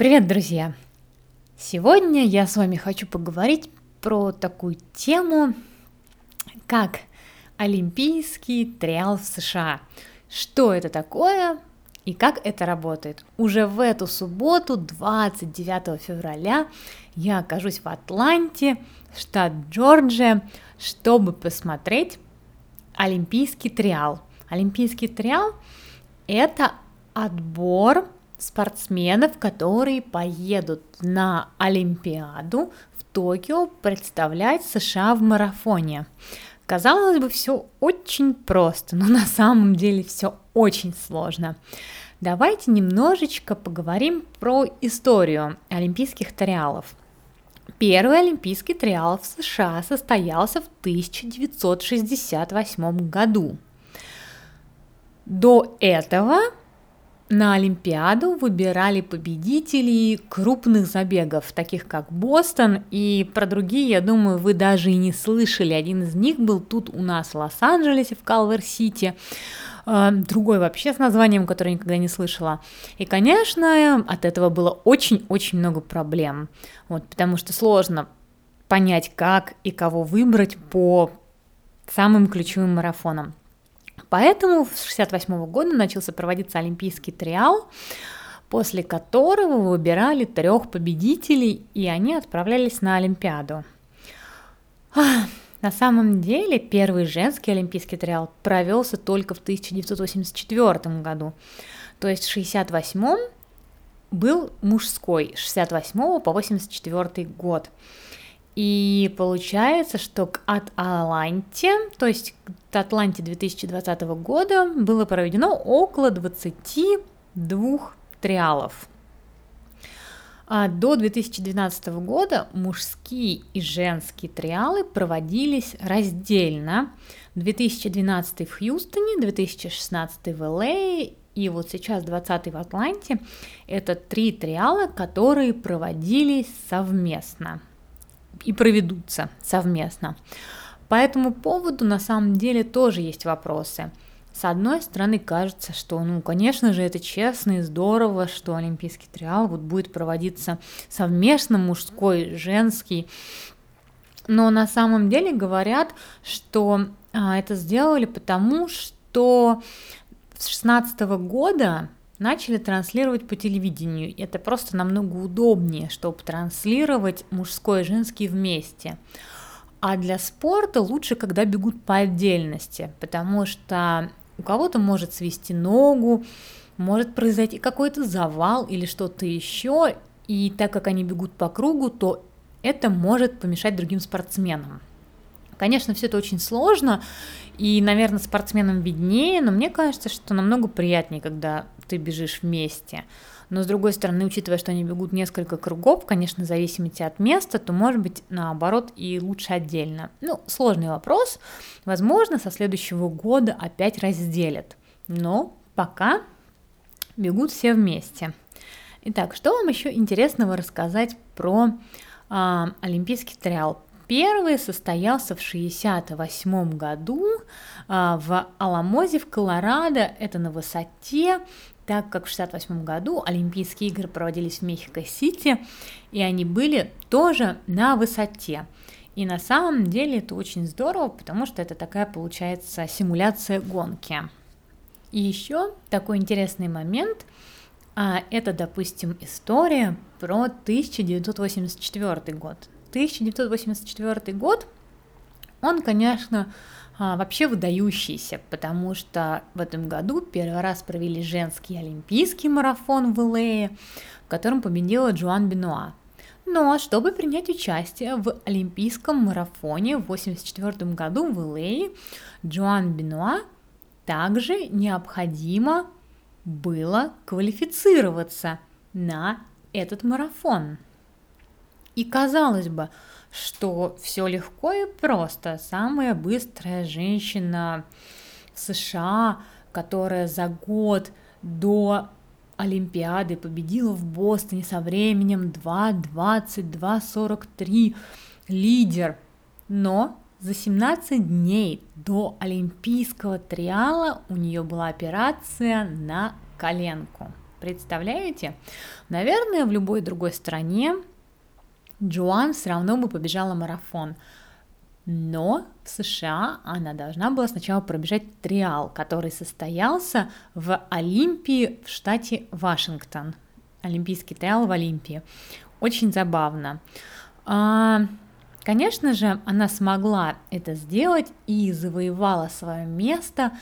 Привет, друзья! Сегодня я с вами хочу поговорить про такую тему, как Олимпийский триал в США. Что это такое и как это работает? Уже в эту субботу, 29 февраля, я окажусь в Атланте, штат Джорджия, чтобы посмотреть Олимпийский триал. Олимпийский триал – это отбор спортсменов, которые поедут на Олимпиаду в Токио представлять США в марафоне. Казалось бы, все очень просто, но на самом деле все очень сложно. Давайте немножечко поговорим про историю олимпийских триалов. Первый олимпийский триал в США состоялся в 1968 году. До этого на Олимпиаду выбирали победителей крупных забегов, таких как Бостон, и про другие, я думаю, вы даже и не слышали. Один из них был тут у нас в Лос-Анджелесе, в Калвер-Сити, а, другой вообще с названием, которое никогда не слышала. И, конечно, от этого было очень-очень много проблем, вот, потому что сложно понять, как и кого выбрать по самым ключевым марафонам. Поэтому с 1968 года начался проводиться Олимпийский триал, после которого выбирали трех победителей, и они отправлялись на Олимпиаду. На самом деле первый женский олимпийский триал провелся только в 1984 году. То есть в 1968 был мужской, с 68 по 84 год. И получается, что к Атланте, то есть к Атланте 2020 года было проведено около 22 триалов. А до 2012 года мужские и женские триалы проводились раздельно. 2012 в Хьюстоне, 2016 в ЛА и вот сейчас 20 в Атланте. Это три триала, которые проводились совместно и проведутся совместно. По этому поводу на самом деле тоже есть вопросы. С одной стороны, кажется, что, ну, конечно же, это честно и здорово, что Олимпийский триал вот будет проводиться совместно, мужской, женский. Но на самом деле говорят, что а, это сделали потому, что с 16 года начали транслировать по телевидению. Это просто намного удобнее, чтобы транслировать мужской и женский вместе. А для спорта лучше, когда бегут по отдельности, потому что у кого-то может свести ногу, может произойти какой-то завал или что-то еще, и так как они бегут по кругу, то это может помешать другим спортсменам. Конечно, все это очень сложно, и, наверное, спортсменам виднее, но мне кажется, что намного приятнее, когда ты бежишь вместе. Но с другой стороны, учитывая, что они бегут несколько кругов, конечно, в зависимости от места, то может быть наоборот и лучше отдельно. Ну, сложный вопрос. Возможно, со следующего года опять разделят. Но пока бегут все вместе. Итак, что вам еще интересного рассказать про э, Олимпийский триал? Первый состоялся в 1968 году а, в Аламозе в Колорадо, это на высоте, так как в 1968 году Олимпийские игры проводились в Мехико-Сити, и они были тоже на высоте. И на самом деле это очень здорово, потому что это такая получается симуляция гонки. И еще такой интересный момент, а, это, допустим, история про 1984 год. 1984 год, он, конечно, а, вообще выдающийся, потому что в этом году первый раз провели женский олимпийский марафон в Илее, в котором победила Джоан Бенуа. Но чтобы принять участие в олимпийском марафоне в 1984 году в Илее, Джоан Бенуа также необходимо было квалифицироваться на этот марафон. И казалось бы, что все легко и просто. Самая быстрая женщина в США, которая за год до Олимпиады победила в Бостоне со временем 2.22.43, лидер. Но за 17 дней до Олимпийского триала у нее была операция на коленку. Представляете? Наверное, в любой другой стране Джоан все равно бы побежала марафон. Но в США она должна была сначала пробежать триал, который состоялся в Олимпии в штате Вашингтон. Олимпийский триал в Олимпии. Очень забавно. А, конечно же, она смогла это сделать и завоевала свое место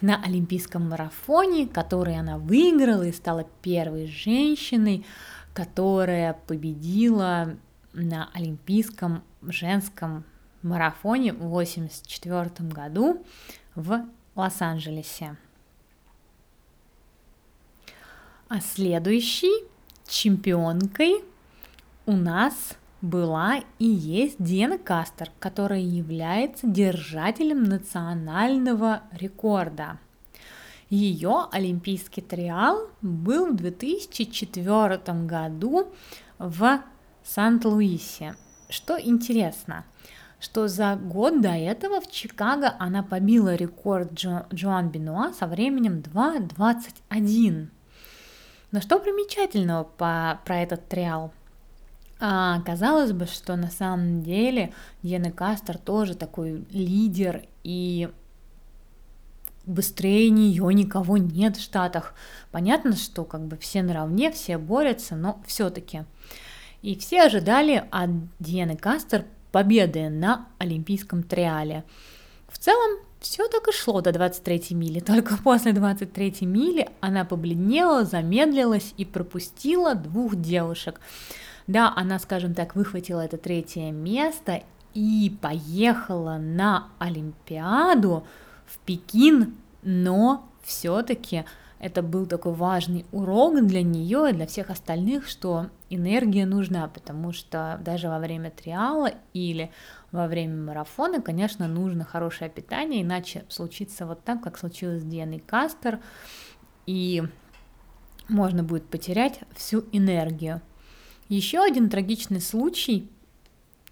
на Олимпийском марафоне, который она выиграла и стала первой женщиной, которая победила на Олимпийском женском марафоне в 1984 году в Лос-Анджелесе. А следующей чемпионкой у нас была и есть Диана Кастер, которая является держателем национального рекорда. Ее олимпийский триал был в 2004 году в Сант-Луисе. Что интересно, что за год до этого в Чикаго она побила рекорд Джо, Джоан Бенуа со временем 2.21. Но что примечательного по, про этот триал? А, казалось бы, что на самом деле Диана Кастер тоже такой лидер, и быстрее нее никого нет в Штатах. Понятно, что как бы все наравне, все борются, но все-таки. И все ожидали от Дианы Кастер победы на Олимпийском триале. В целом, все так и шло до 23 мили, только после 23 мили она побледнела, замедлилась и пропустила двух девушек. Да, она, скажем так, выхватила это третье место и поехала на Олимпиаду в Пекин, но все-таки это был такой важный урок для нее и для всех остальных, что энергия нужна, потому что даже во время триала или во время марафона, конечно, нужно хорошее питание, иначе случится вот так, как случилось с Дианой Кастер, и можно будет потерять всю энергию. Еще один трагичный случай,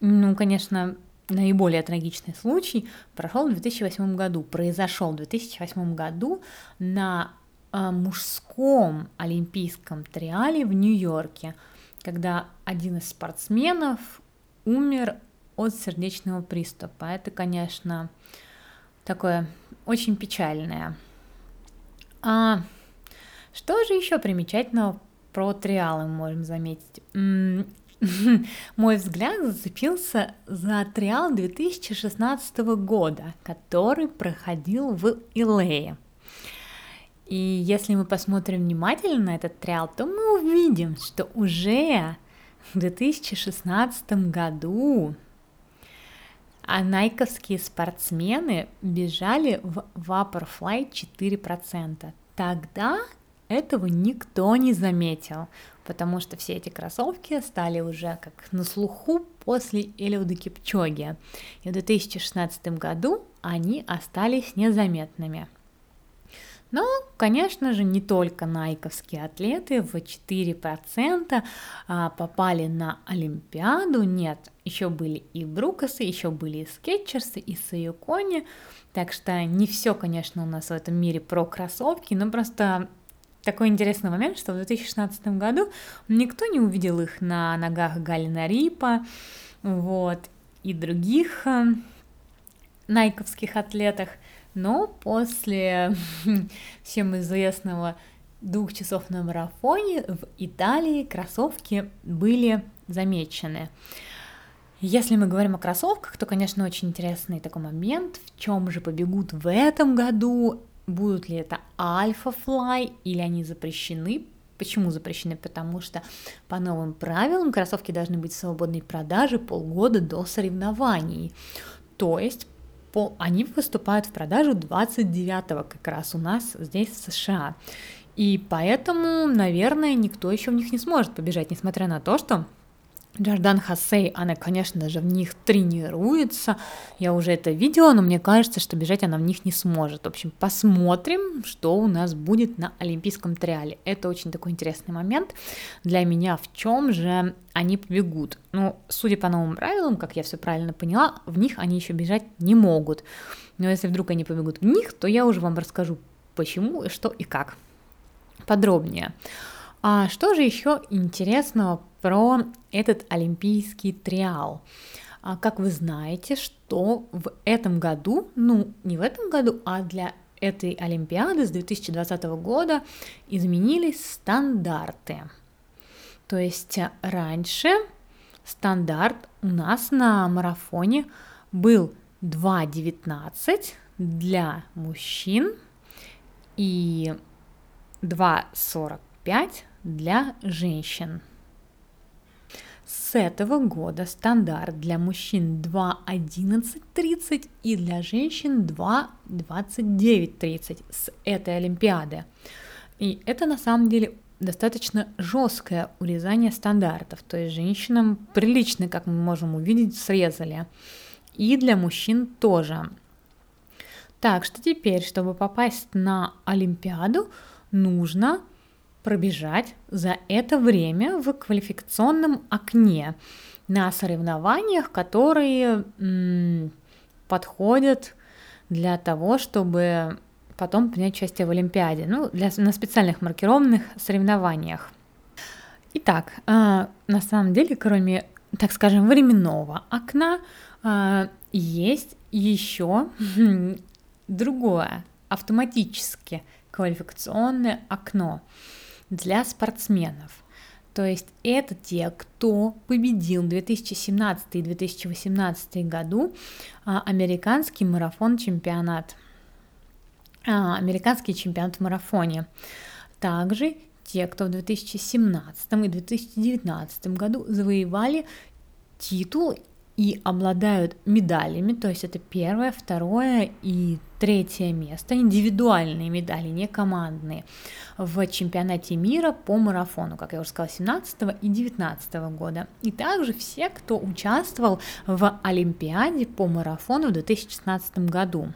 ну, конечно, наиболее трагичный случай прошел в 2008 году, произошел в 2008 году на а, мужском олимпийском триале в Нью-Йорке, когда один из спортсменов умер от сердечного приступа. Это, конечно, такое очень печальное. А что же еще примечательного про триалы мы можем заметить? Мой взгляд зацепился за триал 2016 года, который проходил в Илее. И если мы посмотрим внимательно на этот триал, то мы увидим, что уже в 2016 году а найковские спортсмены бежали в Vaporfly 4%. Тогда этого никто не заметил, потому что все эти кроссовки стали уже как на слуху после Элиуда Кипчоги. И в 2016 году они остались незаметными. Но, конечно же, не только найковские атлеты в 4% а, попали на Олимпиаду, нет, еще были и Брукасы, еще были и Скетчерсы, и Саюкони, так что не все, конечно, у нас в этом мире про кроссовки, но просто такой интересный момент, что в 2016 году никто не увидел их на ногах Галина Рипа, вот, и других э, найковских атлетах – но после всем известного двух часов на марафоне в Италии кроссовки были замечены. Если мы говорим о кроссовках, то, конечно, очень интересный такой момент, в чем же побегут в этом году, будут ли это Fly или они запрещены, Почему запрещены? Потому что по новым правилам кроссовки должны быть в свободной продаже полгода до соревнований. То есть по, они выступают в продажу 29-го как раз у нас здесь в США. И поэтому, наверное, никто еще в них не сможет побежать, несмотря на то, что Джордан Хассей, она, конечно же, в них тренируется. Я уже это видела, но мне кажется, что бежать она в них не сможет. В общем, посмотрим, что у нас будет на Олимпийском триале. Это очень такой интересный момент для меня, в чем же они побегут. Ну, судя по новым правилам, как я все правильно поняла, в них они еще бежать не могут. Но если вдруг они побегут в них, то я уже вам расскажу, почему, что и как. подробнее. А что же еще интересного про этот олимпийский триал? А как вы знаете, что в этом году, ну не в этом году, а для этой Олимпиады с 2020 года изменились стандарты. То есть раньше стандарт у нас на марафоне был 2.19 для мужчин и 2.45 для женщин. С этого года стандарт для мужчин 2.11.30 и для женщин 2.29.30 с этой Олимпиады. И это на самом деле достаточно жесткое урезание стандартов, то есть женщинам прилично, как мы можем увидеть, срезали. И для мужчин тоже. Так что теперь, чтобы попасть на Олимпиаду, нужно пробежать за это время в квалификационном окне на соревнованиях, которые м, подходят для того, чтобы потом принять участие в Олимпиаде, ну, для, на специальных маркированных соревнованиях. Итак, э, на самом деле, кроме, так скажем, временного окна, э, есть еще другое автоматически квалификационное окно для спортсменов. То есть это те, кто победил в 2017 и 2018 году а, американский марафон-чемпионат, а, американский чемпионат в марафоне. Также те, кто в 2017 и 2019 году завоевали титул и обладают медалями, то есть это первое, второе и третье место, индивидуальные медали, не командные, в чемпионате мира по марафону, как я уже сказала, 17 и 19 года. И также все, кто участвовал в Олимпиаде по марафону в 2016 году.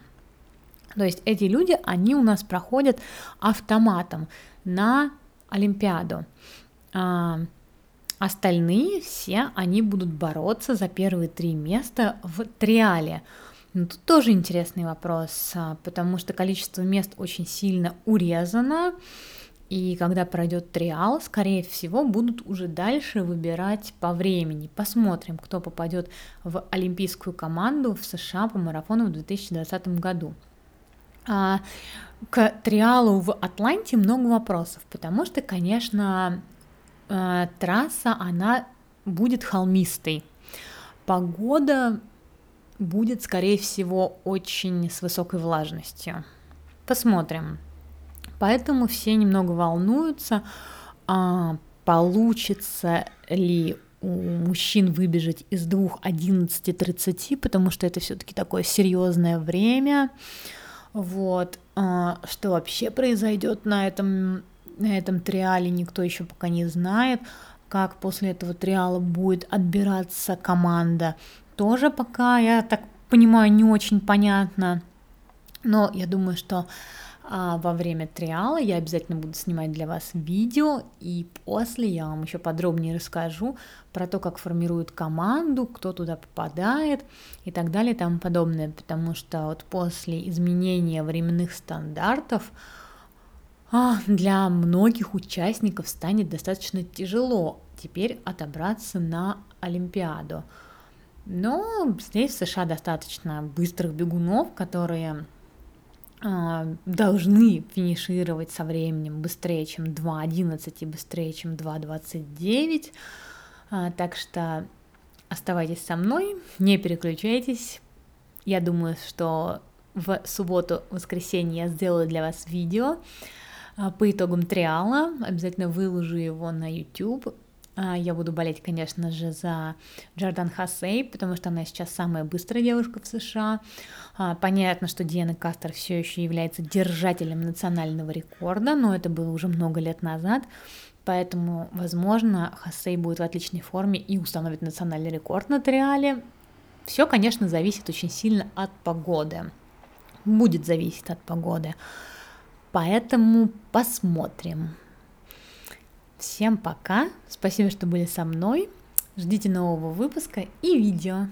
То есть эти люди, они у нас проходят автоматом на Олимпиаду. Остальные все, они будут бороться за первые три места в триале. Но тут тоже интересный вопрос, а, потому что количество мест очень сильно урезано, и когда пройдет триал, скорее всего, будут уже дальше выбирать по времени. Посмотрим, кто попадет в олимпийскую команду в США по марафону в 2020 году. А, к триалу в Атланте много вопросов, потому что, конечно, э, трасса, она будет холмистой. Погода будет, скорее всего, очень с высокой влажностью. Посмотрим. Поэтому все немного волнуются, а, получится ли у мужчин выбежать из двух 11.30, потому что это все-таки такое серьезное время. Вот, а, что вообще произойдет на этом на этом триале никто еще пока не знает, как после этого триала будет отбираться команда. Тоже пока, я так понимаю, не очень понятно. Но я думаю, что а, во время триала я обязательно буду снимать для вас видео, и после я вам еще подробнее расскажу про то, как формируют команду, кто туда попадает и так далее и тому подобное, потому что вот после изменения временных стандартов для многих участников станет достаточно тяжело теперь отобраться на Олимпиаду. Но здесь в США достаточно быстрых бегунов, которые э, должны финишировать со временем быстрее, чем 2.11 и быстрее, чем 2.29. Э, а, так что оставайтесь со мной, не переключайтесь. Я думаю, что в субботу-воскресенье я сделаю для вас видео, а, по итогам триала. Обязательно выложу его на YouTube. А, я буду болеть, конечно же, за Джордан Хассей, потому что она сейчас самая быстрая девушка в США. А, понятно, что Диана Кастер все еще является держателем национального рекорда, но это было уже много лет назад. Поэтому, возможно, Хассей будет в отличной форме и установит национальный рекорд на триале. Все, конечно, зависит очень сильно от погоды. Будет зависеть от погоды. Поэтому посмотрим. Всем пока. Спасибо, что были со мной. Ждите нового выпуска и видео.